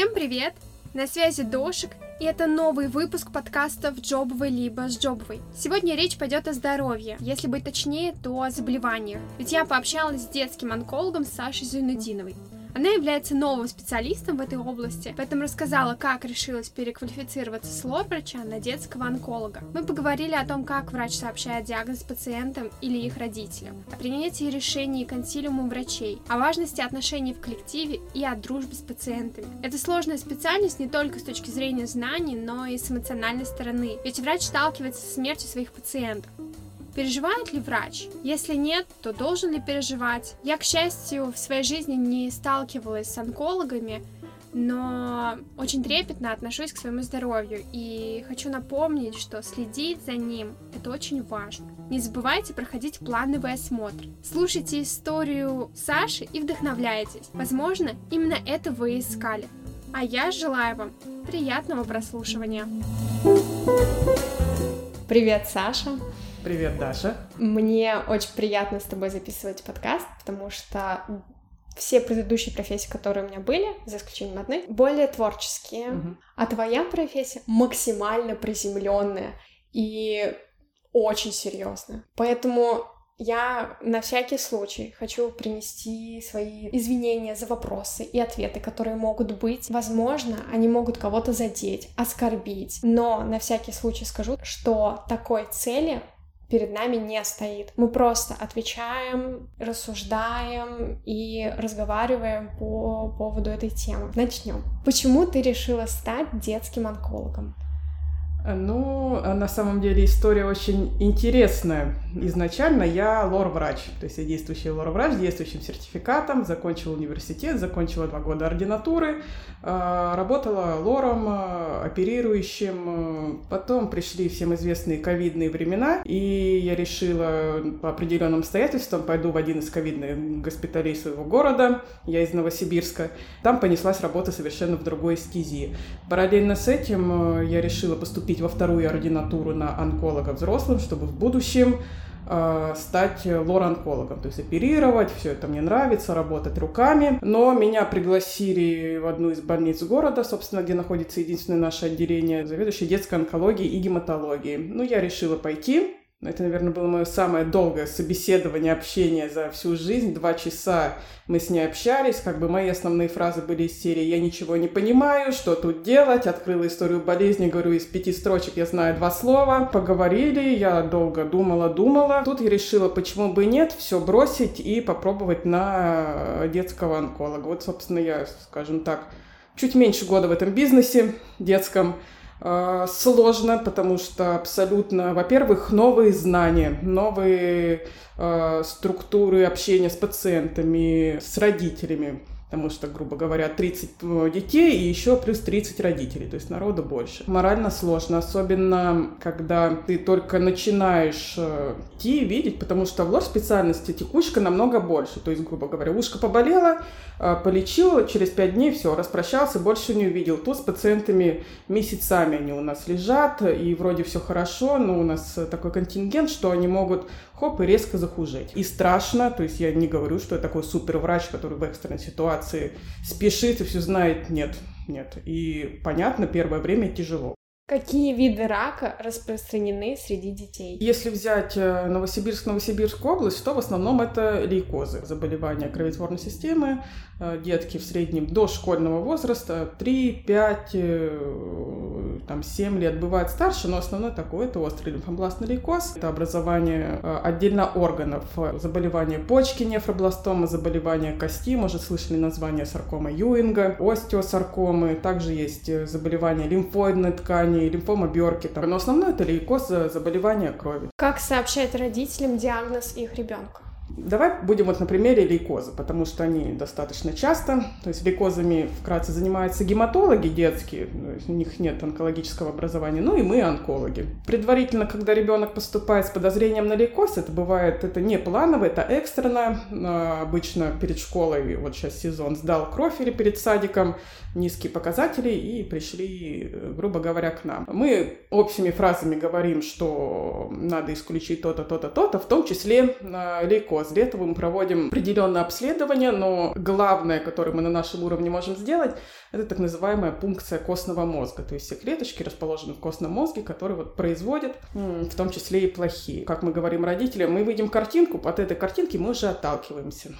Всем привет! На связи Дошик, и это новый выпуск подкастов «Джобовый либо с Джобовой». Сегодня речь пойдет о здоровье, если быть точнее, то о заболеваниях. Ведь я пообщалась с детским онкологом Сашей Зюнудиновой. Она является новым специалистом в этой области, поэтому рассказала, как решилась переквалифицироваться с лор-врача на детского онколога. Мы поговорили о том, как врач сообщает диагноз пациентам или их родителям, о принятии решений консилиумом врачей, о важности отношений в коллективе и о дружбе с пациентами. Это сложная специальность не только с точки зрения знаний, но и с эмоциональной стороны, ведь врач сталкивается со смертью своих пациентов. Переживает ли врач? Если нет, то должен ли переживать? Я, к счастью, в своей жизни не сталкивалась с онкологами, но очень трепетно отношусь к своему здоровью и хочу напомнить, что следить за ним – это очень важно. Не забывайте проходить плановый осмотр. Слушайте историю Саши и вдохновляйтесь. Возможно, именно это вы искали. А я желаю вам приятного прослушивания. Привет, Саша. Привет, Даша. Мне очень приятно с тобой записывать подкаст, потому что все предыдущие профессии, которые у меня были, за исключением одной, более творческие, угу. а твоя профессия максимально приземленная и очень серьезная. Поэтому я на всякий случай хочу принести свои извинения за вопросы и ответы, которые могут быть. Возможно, они могут кого-то задеть, оскорбить. Но на всякий случай скажу, что такой цели перед нами не стоит. Мы просто отвечаем, рассуждаем и разговариваем по поводу этой темы. Начнем. Почему ты решила стать детским онкологом? Ну, на самом деле история очень интересная. Изначально я лор-врач, то есть я действующий лор-врач с действующим сертификатом, закончила университет, закончила два года ординатуры, а, работала лором, оперирующим. Потом пришли всем известные ковидные времена, и я решила по определенным обстоятельствам пойду в один из ковидных госпиталей своего города, я из Новосибирска. Там понеслась работа совершенно в другой эскизе. Параллельно с этим э, я решила поступить поступить во вторую ординатуру на онколога взрослым, чтобы в будущем э, стать лор-онкологом, то есть оперировать, все это мне нравится, работать руками. Но меня пригласили в одну из больниц города, собственно, где находится единственное наше отделение, заведующей детской онкологии и гематологии. Ну, я решила пойти, это, наверное, было мое самое долгое собеседование, общение за всю жизнь. Два часа мы с ней общались. Как бы мои основные фразы были из серии «Я ничего не понимаю, что тут делать?» Открыла историю болезни, говорю, из пяти строчек я знаю два слова. Поговорили, я долго думала-думала. Тут я решила, почему бы нет, все бросить и попробовать на детского онколога. Вот, собственно, я, скажем так, чуть меньше года в этом бизнесе детском. А, сложно, потому что абсолютно, во-первых, новые знания, новые э, структуры общения с пациентами, с родителями потому что, грубо говоря, 30 э, детей и еще плюс 30 родителей, то есть народу больше. Морально сложно, особенно когда ты только начинаешь э, идти, видеть, потому что в ложь специальности текучка намного больше, то есть, грубо говоря, ушко поболело, э, полечил, через 5 дней все, распрощался, больше не увидел. Тут с пациентами месяцами они у нас лежат, и вроде все хорошо, но у нас такой контингент, что они могут хоп, и резко захужить. И страшно, то есть я не говорю, что я такой супер врач, который в экстренной ситуации спешит и все знает. Нет, нет. И понятно, первое время тяжело. Какие виды рака распространены среди детей? Если взять э, Новосибирск, Новосибирскую область, то в основном это лейкозы, заболевания кроветворной системы. Э, детки в среднем до школьного возраста 3, 5, э, там, 7 лет бывает старше, но основной такой это острый лимфобластный лейкоз. Это образование отдельно органов, заболевания почки, нефробластома, заболевания кости, может слышали название саркома Юинга, остеосаркомы. Также есть заболевания лимфоидной ткани, заболеваний, лимфома Бёркета. Но основное это лейкоз, заболевание крови. Как сообщать родителям диагноз их ребенка? Давай будем вот на примере лейкоза, потому что они достаточно часто, то есть лейкозами вкратце занимаются гематологи детские, у них нет онкологического образования, ну и мы онкологи. Предварительно, когда ребенок поступает с подозрением на лейкоз, это бывает, это не планово, это экстренно, а, обычно перед школой, вот сейчас сезон, сдал кровь или перед садиком, низкие показатели и пришли, грубо говоря, к нам. Мы общими фразами говорим, что надо исключить то-то, то-то, то-то, в том числе а, лейкоз лейкоз. Для этого мы проводим определенное обследование, но главное, которое мы на нашем уровне можем сделать, это так называемая пункция костного мозга. То есть все клеточки расположены в костном мозге, которые вот производят, в том числе и плохие. Как мы говорим родителям, мы видим картинку, от этой картинки мы уже отталкиваемся.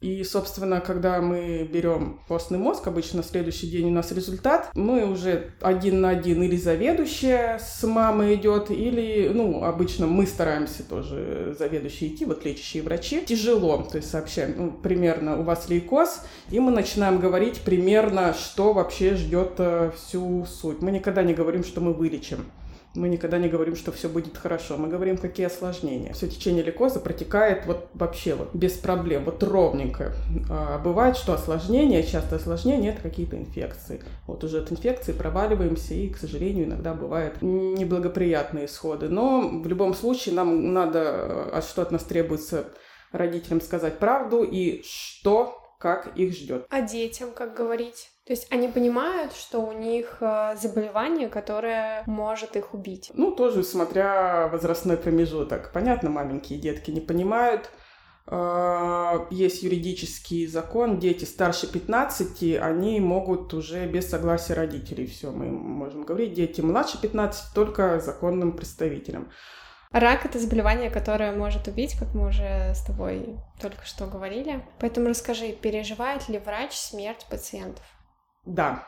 И, собственно, когда мы берем костный мозг, обычно на следующий день у нас результат, мы уже один на один или заведующая с мамой идет, или, ну, обычно мы стараемся тоже заведующие идти, вот лечащие врачи. Тяжело, то есть сообщаем, ну, примерно у вас лейкоз, и мы начинаем говорить примерно, что вообще ждет э, всю суть. Мы никогда не говорим, что мы вылечим. Мы никогда не говорим, что все будет хорошо. Мы говорим, какие осложнения. Все течение лейкоза протекает вот вообще вот без проблем, вот ровненько. А бывает, что осложнения, часто осложнения, это какие-то инфекции. Вот уже от инфекции проваливаемся, и, к сожалению, иногда бывают неблагоприятные исходы. Но в любом случае нам надо, а что от нас требуется родителям сказать правду и что как их ждет. А детям как говорить? То есть они понимают, что у них э, заболевание, которое может их убить. Ну, тоже смотря возрастной промежуток. Понятно, маленькие детки не понимают. Э, есть юридический закон, дети старше 15, они могут уже без согласия родителей, все, мы можем говорить, дети младше 15 только законным представителям. Рак — это заболевание, которое может убить, как мы уже с тобой только что говорили. Поэтому расскажи, переживает ли врач смерть пациентов? Да,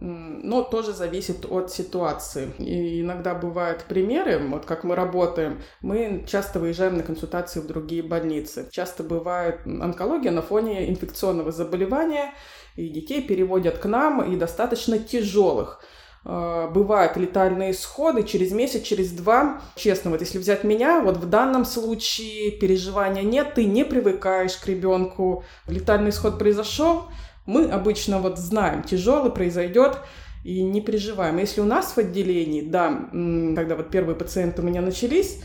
но тоже зависит от ситуации. И иногда бывают примеры, вот как мы работаем, мы часто выезжаем на консультации в другие больницы. Часто бывает онкология на фоне инфекционного заболевания, и детей переводят к нам, и достаточно тяжелых. А, бывают летальные исходы через месяц, через два. Честно, вот если взять меня, вот в данном случае переживания нет, ты не привыкаешь к ребенку. Летальный исход произошел, мы обычно вот знаем, тяжелый произойдет, и не переживаем. Если у нас в отделении, да, когда вот первые пациенты у меня начались,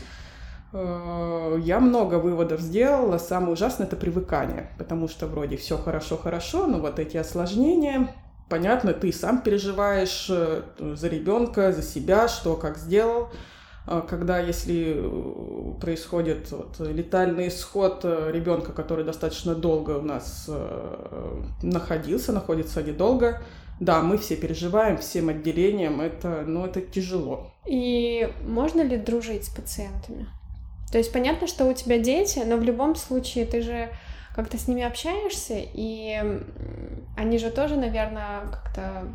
э, я много выводов сделала. Самое ужасное это привыкание, потому что вроде все хорошо-хорошо, но вот эти осложнения, понятно, ты сам переживаешь э, за ребенка, за себя, что как сделал. А, когда если э, происходит вот, летальный исход э, ребенка, который достаточно долго у нас находился, находится недолго, да, мы все переживаем всем отделением, это, ну, это тяжело. И можно ли дружить с пациентами? То есть понятно, что у тебя дети, но в любом случае ты же как-то с ними общаешься, и они же тоже, наверное, как-то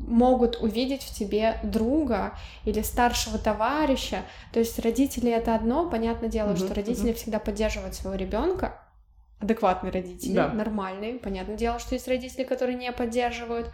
могут увидеть в тебе друга или старшего товарища. То есть родители это одно, понятное дело, mm-hmm. что родители mm-hmm. всегда поддерживают своего ребенка, адекватные родители, да. нормальные. Понятное дело, что есть родители, которые не поддерживают,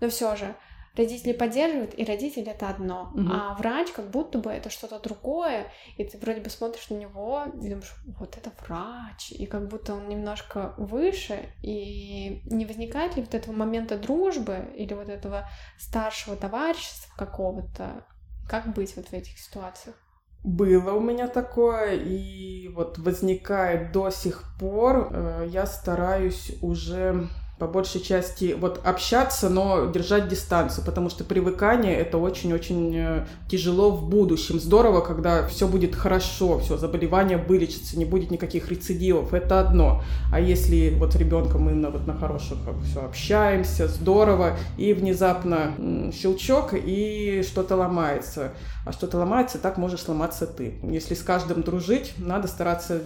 но все же родители поддерживают, и родители это одно. Угу. А врач как будто бы это что-то другое, и ты вроде бы смотришь на него и думаешь, вот это врач, и как будто он немножко выше, и не возникает ли вот этого момента дружбы или вот этого старшего товарищества какого-то? Как быть вот в этих ситуациях? Было у меня такое, и вот возникает до сих пор. Э, я стараюсь уже по большей части вот общаться, но держать дистанцию, потому что привыкание это очень-очень э, тяжело в будущем. Здорово, когда все будет хорошо, все заболевание вылечится, не будет никаких рецидивов, это одно. А если вот ребенком мы на, вот на хороших все общаемся, здорово, и внезапно щелчок и что-то ломается, а что-то ломается, так можешь сломаться ты. Если с каждым дружить, надо стараться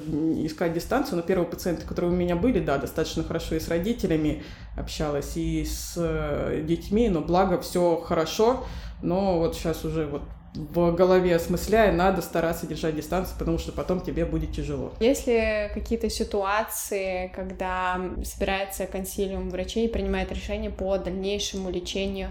искать дистанцию. Но первые пациенты, которые у меня были, да, достаточно хорошо и с родителями, общалась, и с э, детьми, но благо все хорошо, но вот сейчас уже вот в голове осмысляя, надо стараться держать дистанцию, потому что потом тебе будет тяжело. Есть ли какие-то ситуации, когда собирается консилиум врачей и принимает решение по дальнейшему лечению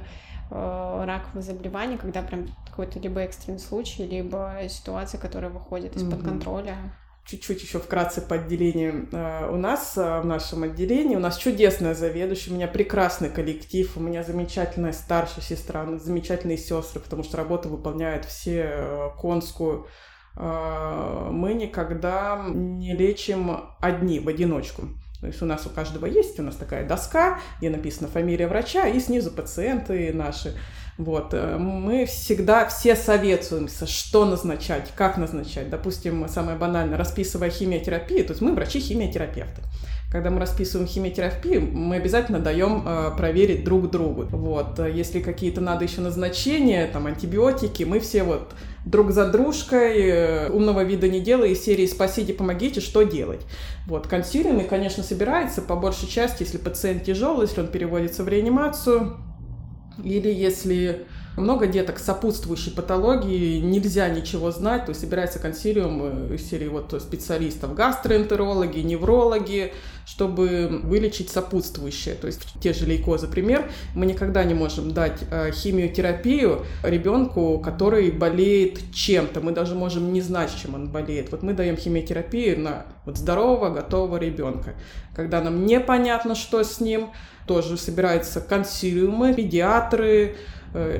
э, ракового заболевания, когда прям какой-то либо экстренный случай, либо ситуация, которая выходит из-под mm-hmm. контроля? чуть-чуть еще вкратце по отделению. Э, у нас э, в нашем отделении, у нас чудесная заведующая, у меня прекрасный коллектив, у меня замечательная старшая сестра, замечательные сестры, потому что работу выполняют все э, конскую. Мы никогда не лечим одни, в одиночку. То есть у нас у каждого есть, у нас такая доска, где написана фамилия врача, и снизу пациенты наши. Вот. Э, мы всегда все советуемся, что назначать, как назначать. Допустим, самое банальное, расписывая химиотерапию, то есть мы врачи-химиотерапевты. Когда мы расписываем химиотерапию, мы обязательно даем э, проверить друг другу. Вот. Если какие-то надо еще назначения, там, антибиотики, мы все вот друг за дружкой, э, умного вида не делая, из серии «Спасите, помогите, что делать?». Вот. Консилиумы, конечно, собирается по большей части, если пациент тяжелый, если он переводится в реанимацию, или если много деток с сопутствующей патологией, нельзя ничего знать, то есть собирается консилиум э, из серии вот специалистов, гастроэнтерологи, неврологи, чтобы вылечить сопутствующее. То есть те же лейкозы, пример, мы никогда не можем дать э, химиотерапию ребенку, который болеет чем-то. Мы даже можем не знать, чем он болеет. Вот мы даем химиотерапию на вот здорового, готового ребенка. Когда нам непонятно, что с ним, тоже собираются консилиумы, педиатры,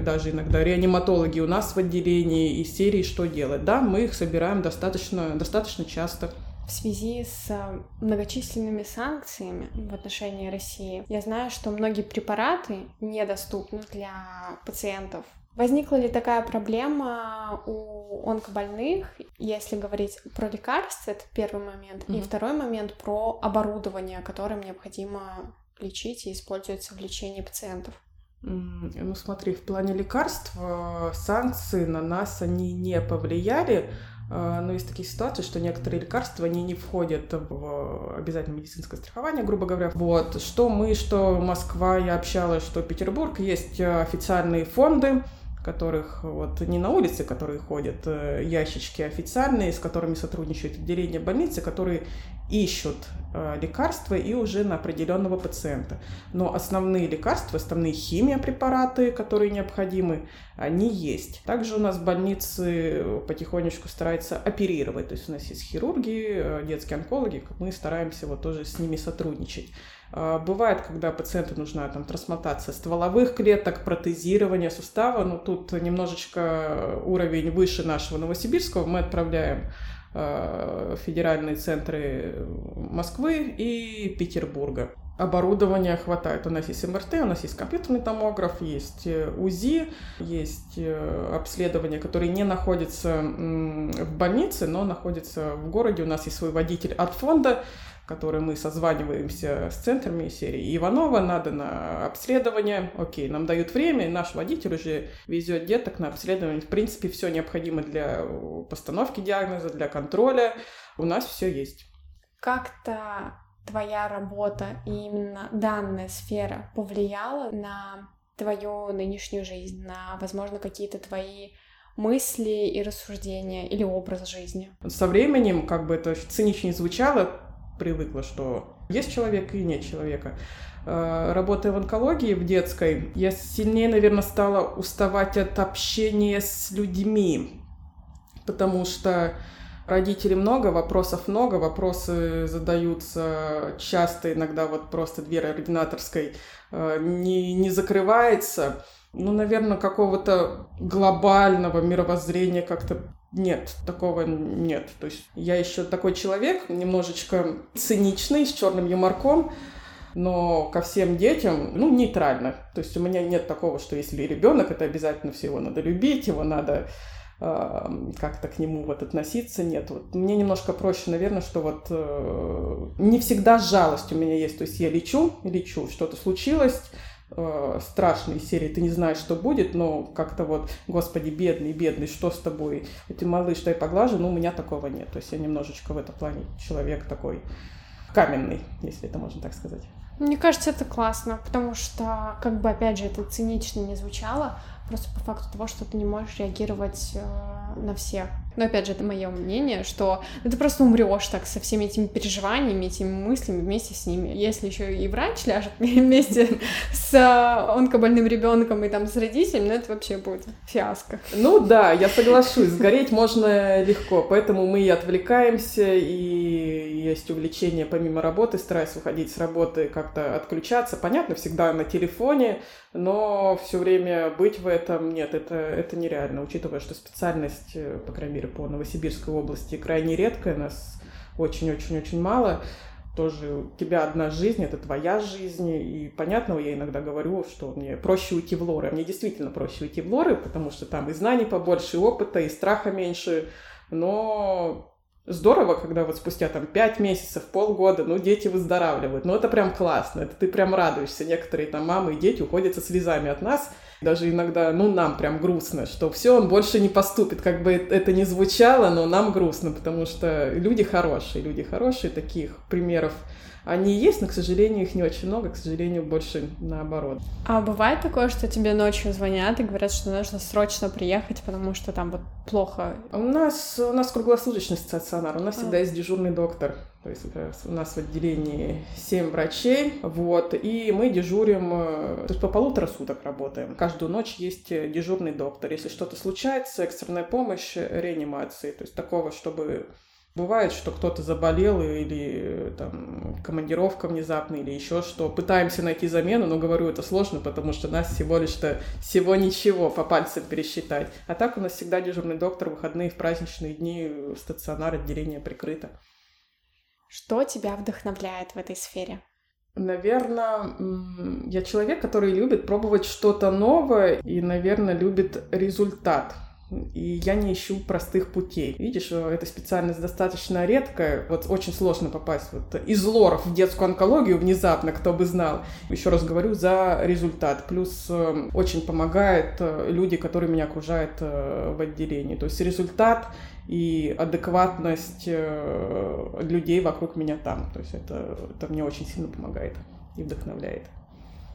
даже иногда реаниматологи у нас в отделении из серии «Что делать?». Да, мы их собираем достаточно, достаточно часто. В связи с э, многочисленными санкциями в отношении России, я знаю, что многие препараты недоступны для пациентов. Возникла ли такая проблема у онкобольных, если говорить про лекарства, это первый момент, mm-hmm. и второй момент про оборудование, которым необходимо лечить и используется в лечении пациентов? Ну смотри, в плане лекарств э, санкции на нас они не повлияли, э, но есть такие ситуации, что некоторые лекарства, они не входят в обязательное медицинское страхование, грубо говоря. Вот, что мы, что Москва, я общалась, что Петербург, есть э, официальные фонды, которых вот не на улице, которые ходят, э, ящички официальные, с которыми сотрудничают отделения больницы, которые ищут э, лекарства и уже на определенного пациента. Но основные лекарства, основные химиопрепараты, которые необходимы, они есть. Также у нас больницы потихонечку стараются оперировать. То есть у нас есть хирурги, э, детские онкологи, мы стараемся вот тоже с ними сотрудничать. А, бывает, когда пациенту нужна там, трансплантация стволовых клеток, протезирование сустава, но тут немножечко уровень выше нашего Новосибирского. Мы отправляем федеральные центры Москвы и Петербурга. Оборудования хватает. У нас есть МРТ, у нас есть компьютерный томограф, есть э, УЗИ, есть э, обследования, которые не находятся в больнице, но находятся в городе. У нас есть свой водитель от фонда, которой мы созваниваемся с центрами серии Иванова, надо на обследование, окей, нам дают время, и наш водитель уже везет деток на обследование. В принципе, все необходимо для постановки диагноза, для контроля, у нас все есть. Как-то твоя работа и именно данная сфера повлияла на твою нынешнюю жизнь, на, возможно, какие-то твои мысли и рассуждения или образ жизни? Со временем, как бы это цинично звучало, привыкла, что есть человек и нет человека. Э, работая в онкологии в детской, я сильнее, наверное, стала уставать от общения с людьми, потому что родителей много, вопросов много, вопросы задаются часто, иногда вот просто дверь ординаторской э, не, не закрывается. Ну, наверное, какого-то глобального мировоззрения как-то нет, такого нет. То есть я еще такой человек, немножечко циничный, с черным юморком, но ко всем детям, ну, нейтрально. То есть у меня нет такого, что если ребенок, это обязательно всего надо любить, его надо э, как-то к нему вот относиться. Нет, вот мне немножко проще, наверное, что вот э, не всегда жалость у меня есть. То есть я лечу, лечу, что-то случилось, э, страшной серии, ты не знаешь, что будет, но как-то вот, господи, бедный, бедный, что с тобой? Ты малыш, дай поглажу, но у меня такого нет. То есть я немножечко в этом плане человек такой каменный, если это можно так сказать. Мне кажется, это классно, потому что, как бы, опять же, это цинично не звучало, просто по факту того, что ты не можешь реагировать э, на всех. Но опять же, это мое мнение, что ну, ты просто умрешь так со всеми этими переживаниями, этими мыслями вместе с ними. Если еще и врач ляжет вместе с э, онкобольным ребенком и там с родителями, ну это вообще будет фиаско. Ну да, я соглашусь, сгореть можно легко, поэтому мы и отвлекаемся, и есть увлечение помимо работы, стараюсь уходить с работы, как-то отключаться. Понятно, всегда на телефоне, но все время быть в этом нет, это, это нереально, учитывая, что специальность, э, по крайней мере, по Новосибирской области крайне редкая, нас очень-очень-очень мало. тоже у тебя одна жизнь, это твоя жизнь, и понятно, я иногда говорю, что мне проще уйти в лоры. Мне действительно проще уйти в лоры, потому что там и знаний побольше, и опыта, и страха меньше, но здорово, когда вот спустя там пять месяцев, полгода, ну, дети выздоравливают. Ну, это прям классно, это ты прям радуешься. Некоторые там мамы и дети уходят со слезами от нас, даже иногда, ну, нам прям грустно, что все, он больше не поступит. Как бы это не звучало, но нам грустно, потому что люди хорошие, люди хорошие, таких примеров они есть, но, к сожалению, их не очень много, к сожалению, больше наоборот. А бывает такое, что тебе ночью звонят и говорят, что нужно срочно приехать, потому что там вот плохо? У нас, у нас круглосуточный стационар, у нас а. всегда есть дежурный доктор. То есть это у нас в отделении 7 врачей, вот, и мы дежурим, э, то есть по полутора суток работаем. Каждую ночь есть дежурный доктор. Если что-то случается, экстренная помощь, реанимации, то есть такого, чтобы Бывает, что кто-то заболел или там командировка внезапная или еще что. Пытаемся найти замену, но говорю, это сложно, потому что нас всего лишь-то всего ничего по пальцам пересчитать. А так у нас всегда дежурный доктор, выходные в праздничные дни, стационар, отделение прикрыто. Что тебя вдохновляет в этой сфере? Наверное, я человек, который любит пробовать что-то новое и, наверное, любит результат и я не ищу простых путей. Видишь, э, эта специальность достаточно редкая. Вот очень сложно попасть вот из лоров в детскую онкологию внезапно, кто бы знал. Еще раз говорю, за результат. Плюс э, очень помогает э, люди, которые меня окружают в отделении. То есть результат и адекватность людей вокруг меня там. То есть это, это мне очень сильно помогает и вдохновляет.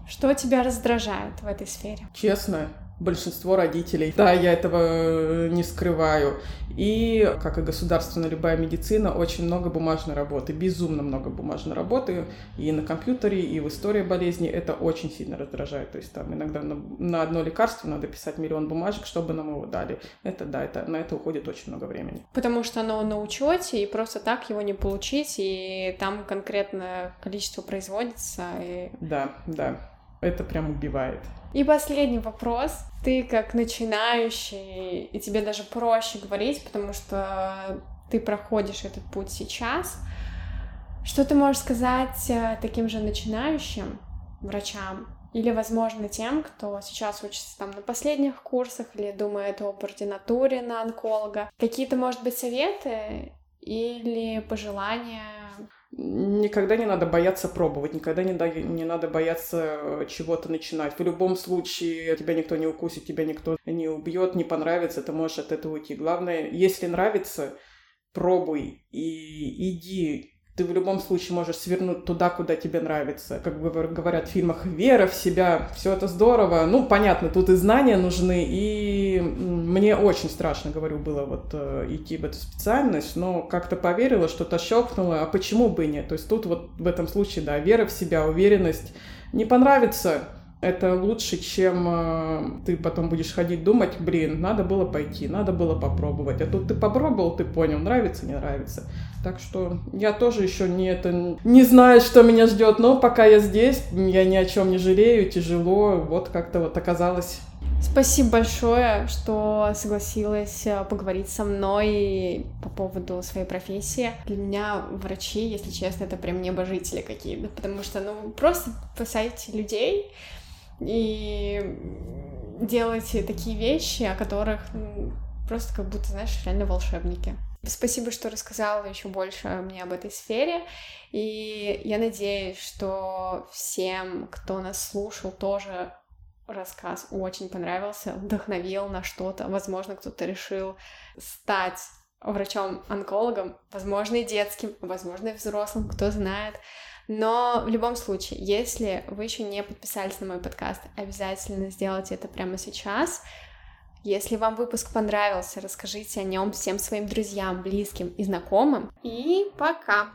Что тебя раздражает в этой сфере? Честно, большинство родителей. Да, я этого э, не скрываю. И, как и государственная любая медицина, очень много бумажной работы, безумно много бумажной работы и на компьютере, и в истории болезни. Это очень сильно раздражает. То есть там иногда на, на одно лекарство надо писать миллион бумажек, чтобы нам его дали. Это да, это, на это уходит очень много времени. Потому что оно на учете, и просто так его не получить, и там конкретное количество производится. И... Да, да. Это прям убивает. И последний вопрос. Ты как начинающий, и тебе даже проще говорить, потому что ты проходишь этот путь сейчас. Что ты можешь сказать э, таким же начинающим врачам или, возможно, тем, кто сейчас учится там на последних курсах или думает об ординатуре на онколога? Какие-то, может быть, советы или пожелания Никогда не надо бояться пробовать, никогда не, не надо бояться э, чего-то начинать. В любом случае тебя никто не укусит, тебя никто не убьет, не понравится, ты можешь от этого уйти. Главное, если нравится, пробуй и иди ты в любом случае можешь свернуть туда, куда тебе нравится. Как говорят в фильмах, вера в себя, все это здорово. Ну, понятно, тут и знания нужны, и мне очень страшно, говорю, было вот э, идти в эту специальность, но как-то поверила, что-то щелкнуло, а почему бы и нет? То есть тут вот в этом случае, да, вера в себя, уверенность. Не понравится, это лучше, чем э, ты потом будешь ходить думать, блин, надо было пойти, надо было попробовать. А тут ты попробовал, ты понял, нравится, не нравится. Так что я тоже еще не это не знаю, что меня ждет, но пока я здесь, я ни о чем не жалею, тяжело, вот как-то вот оказалось. Спасибо большое, что согласилась э, поговорить со мной по поводу своей профессии. Для меня врачи, если честно, это прям небожители какие-то, потому что, ну, просто спасаете людей, и делаете такие вещи, о которых просто как будто, знаешь, реально волшебники. Спасибо, что рассказала еще больше мне об этой сфере. И я надеюсь, что всем, кто нас слушал, тоже рассказ очень понравился, вдохновил на что-то. Возможно, кто-то решил стать врачом-онкологом, возможно, и детским, возможно, и взрослым, кто знает. Но в любом случае, если вы еще не подписались на мой подкаст, обязательно сделайте это прямо сейчас. Если вам выпуск понравился, расскажите о нем всем своим друзьям, близким и знакомым. И пока!